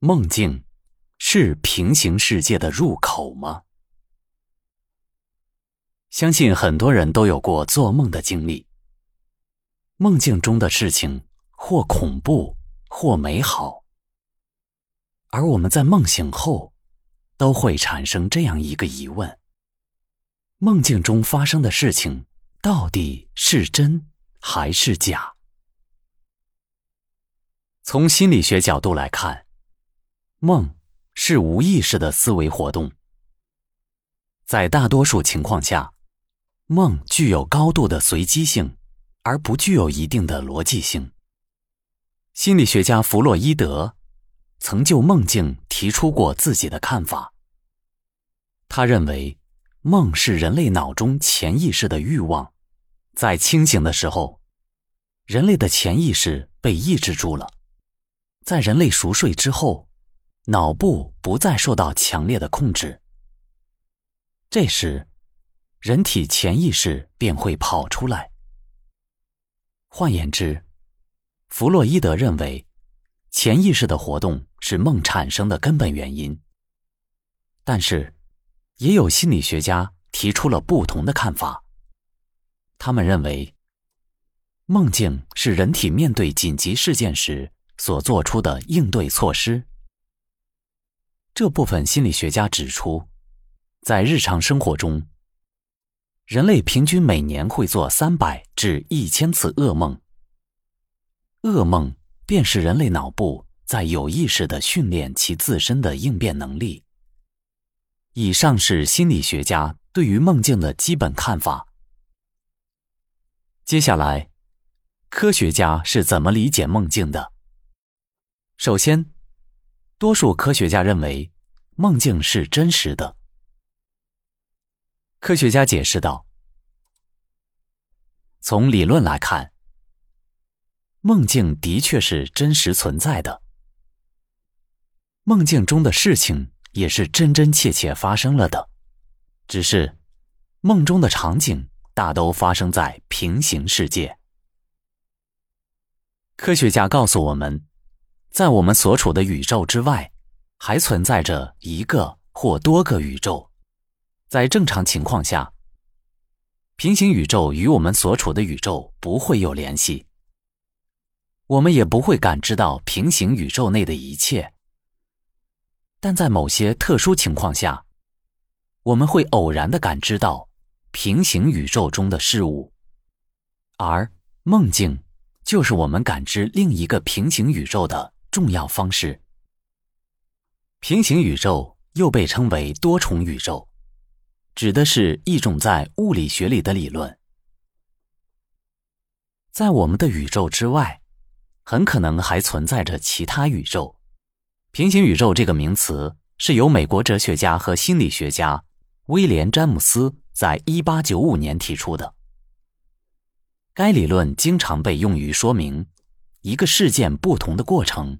梦境是平行世界的入口吗？相信很多人都有过做梦的经历。梦境中的事情或恐怖或美好，而我们在梦醒后都会产生这样一个疑问：梦境中发生的事情到底是真还是假？从心理学角度来看。梦是无意识的思维活动，在大多数情况下，梦具有高度的随机性，而不具有一定的逻辑性。心理学家弗洛伊德曾就梦境提出过自己的看法。他认为，梦是人类脑中潜意识的欲望，在清醒的时候，人类的潜意识被抑制住了，在人类熟睡之后。脑部不再受到强烈的控制，这时，人体潜意识便会跑出来。换言之，弗洛伊德认为，潜意识的活动是梦产生的根本原因。但是，也有心理学家提出了不同的看法。他们认为，梦境是人体面对紧急事件时所做出的应对措施。这部分心理学家指出，在日常生活中，人类平均每年会做三百至一千次噩梦。噩梦便是人类脑部在有意识的训练其自身的应变能力。以上是心理学家对于梦境的基本看法。接下来，科学家是怎么理解梦境的？首先。多数科学家认为，梦境是真实的。科学家解释道：“从理论来看，梦境的确是真实存在的。梦境中的事情也是真真切切发生了的，只是梦中的场景大都发生在平行世界。”科学家告诉我们。在我们所处的宇宙之外，还存在着一个或多个宇宙。在正常情况下，平行宇宙与我们所处的宇宙不会有联系，我们也不会感知到平行宇宙内的一切。但在某些特殊情况下，我们会偶然的感知到平行宇宙中的事物，而梦境就是我们感知另一个平行宇宙的。重要方式。平行宇宙又被称为多重宇宙，指的是一种在物理学里的理论。在我们的宇宙之外，很可能还存在着其他宇宙。平行宇宙这个名词是由美国哲学家和心理学家威廉·詹姆斯在一八九五年提出的。该理论经常被用于说明一个事件不同的过程。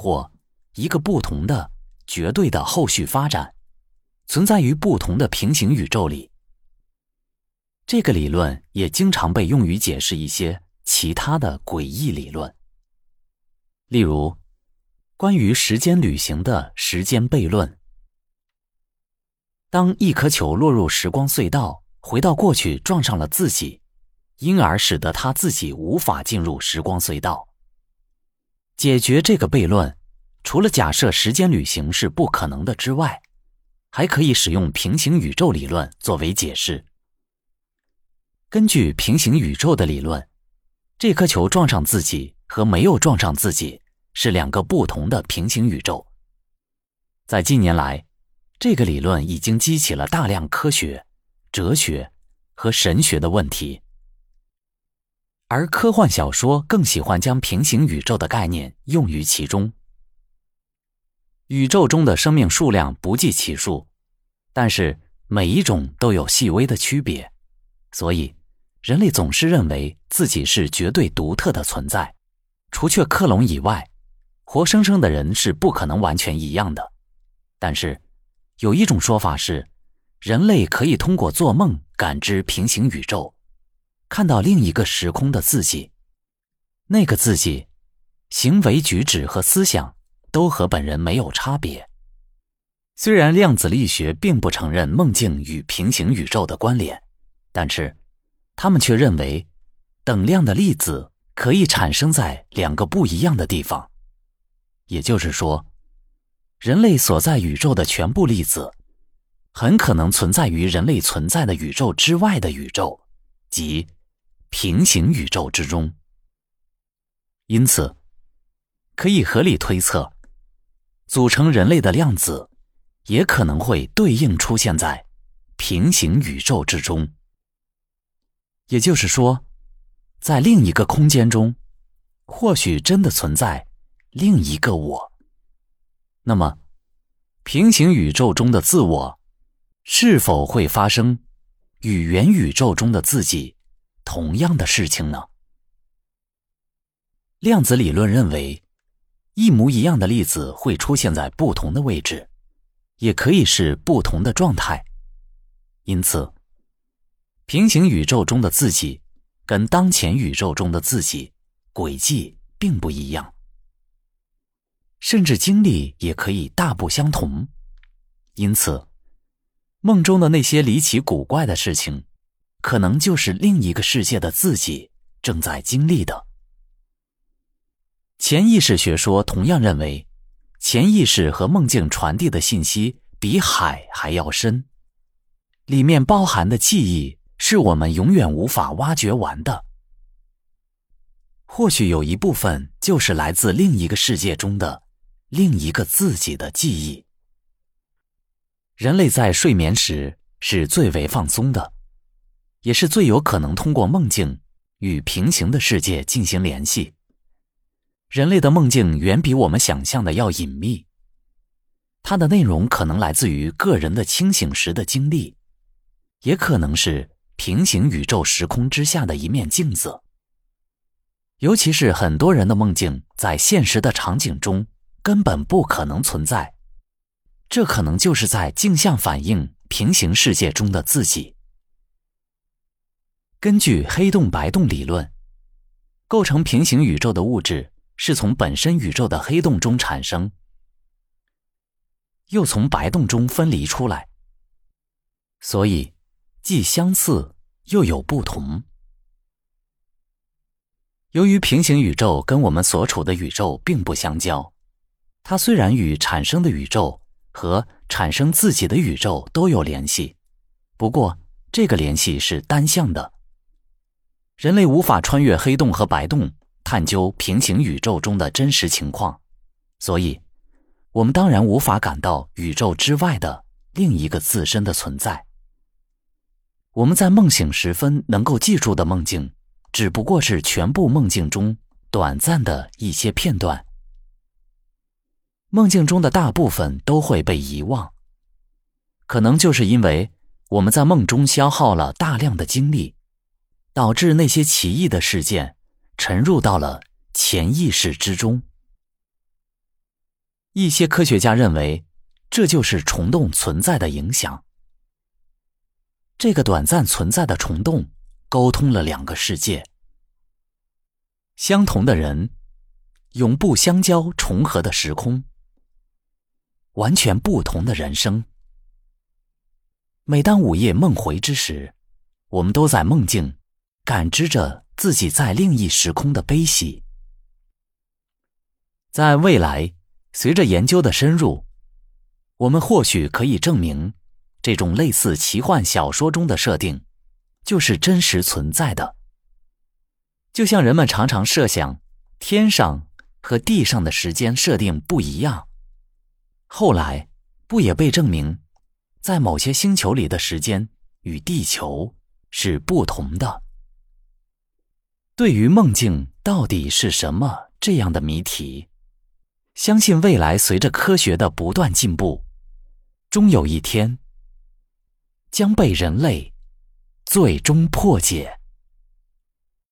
或一个不同的绝对的后续发展，存在于不同的平行宇宙里。这个理论也经常被用于解释一些其他的诡异理论，例如关于时间旅行的时间悖论。当一颗球落入时光隧道，回到过去撞上了自己，因而使得他自己无法进入时光隧道。解决这个悖论，除了假设时间旅行是不可能的之外，还可以使用平行宇宙理论作为解释。根据平行宇宙的理论，这颗球撞上自己和没有撞上自己是两个不同的平行宇宙。在近年来，这个理论已经激起了大量科学、哲学和神学的问题。而科幻小说更喜欢将平行宇宙的概念用于其中。宇宙中的生命数量不计其数，但是每一种都有细微的区别，所以人类总是认为自己是绝对独特的存在。除却克隆以外，活生生的人是不可能完全一样的。但是有一种说法是，人类可以通过做梦感知平行宇宙。看到另一个时空的自己，那个自己，行为举止和思想都和本人没有差别。虽然量子力学并不承认梦境与平行宇宙的关联，但是他们却认为，等量的粒子可以产生在两个不一样的地方。也就是说，人类所在宇宙的全部粒子，很可能存在于人类存在的宇宙之外的宇宙，即平行宇宙之中。因此，可以合理推测，组成人类的量子。也可能会对应出现在平行宇宙之中，也就是说，在另一个空间中，或许真的存在另一个我。那么，平行宇宙中的自我是否会发生与元宇宙中的自己同样的事情呢？量子理论认为，一模一样的粒子会出现在不同的位置。也可以是不同的状态，因此，平行宇宙中的自己跟当前宇宙中的自己轨迹并不一样，甚至经历也可以大不相同。因此，梦中的那些离奇古怪的事情，可能就是另一个世界的自己正在经历的。潜意识学说同样认为。潜意识和梦境传递的信息比海还要深，里面包含的记忆是我们永远无法挖掘完的。或许有一部分就是来自另一个世界中的另一个自己的记忆。人类在睡眠时是最为放松的，也是最有可能通过梦境与平行的世界进行联系。人类的梦境远比我们想象的要隐秘，它的内容可能来自于个人的清醒时的经历，也可能是平行宇宙时空之下的一面镜子。尤其是很多人的梦境在现实的场景中根本不可能存在，这可能就是在镜像反映平行世界中的自己。根据黑洞白洞理论，构成平行宇宙的物质。是从本身宇宙的黑洞中产生，又从白洞中分离出来，所以既相似又有不同。由于平行宇宙跟我们所处的宇宙并不相交，它虽然与产生的宇宙和产生自己的宇宙都有联系，不过这个联系是单向的。人类无法穿越黑洞和白洞。探究平行宇宙中的真实情况，所以，我们当然无法感到宇宙之外的另一个自身的存在。我们在梦醒时分能够记住的梦境，只不过是全部梦境中短暂的一些片段。梦境中的大部分都会被遗忘，可能就是因为我们在梦中消耗了大量的精力，导致那些奇异的事件。沉入到了潜意识之中。一些科学家认为，这就是虫洞存在的影响。这个短暂存在的虫洞，沟通了两个世界。相同的人，永不相交重合的时空，完全不同的人生。每当午夜梦回之时，我们都在梦境感知着。自己在另一时空的悲喜，在未来，随着研究的深入，我们或许可以证明，这种类似奇幻小说中的设定，就是真实存在的。就像人们常常设想天上和地上的时间设定不一样，后来不也被证明，在某些星球里的时间与地球是不同的。对于梦境到底是什么这样的谜题，相信未来随着科学的不断进步，终有一天将被人类最终破解。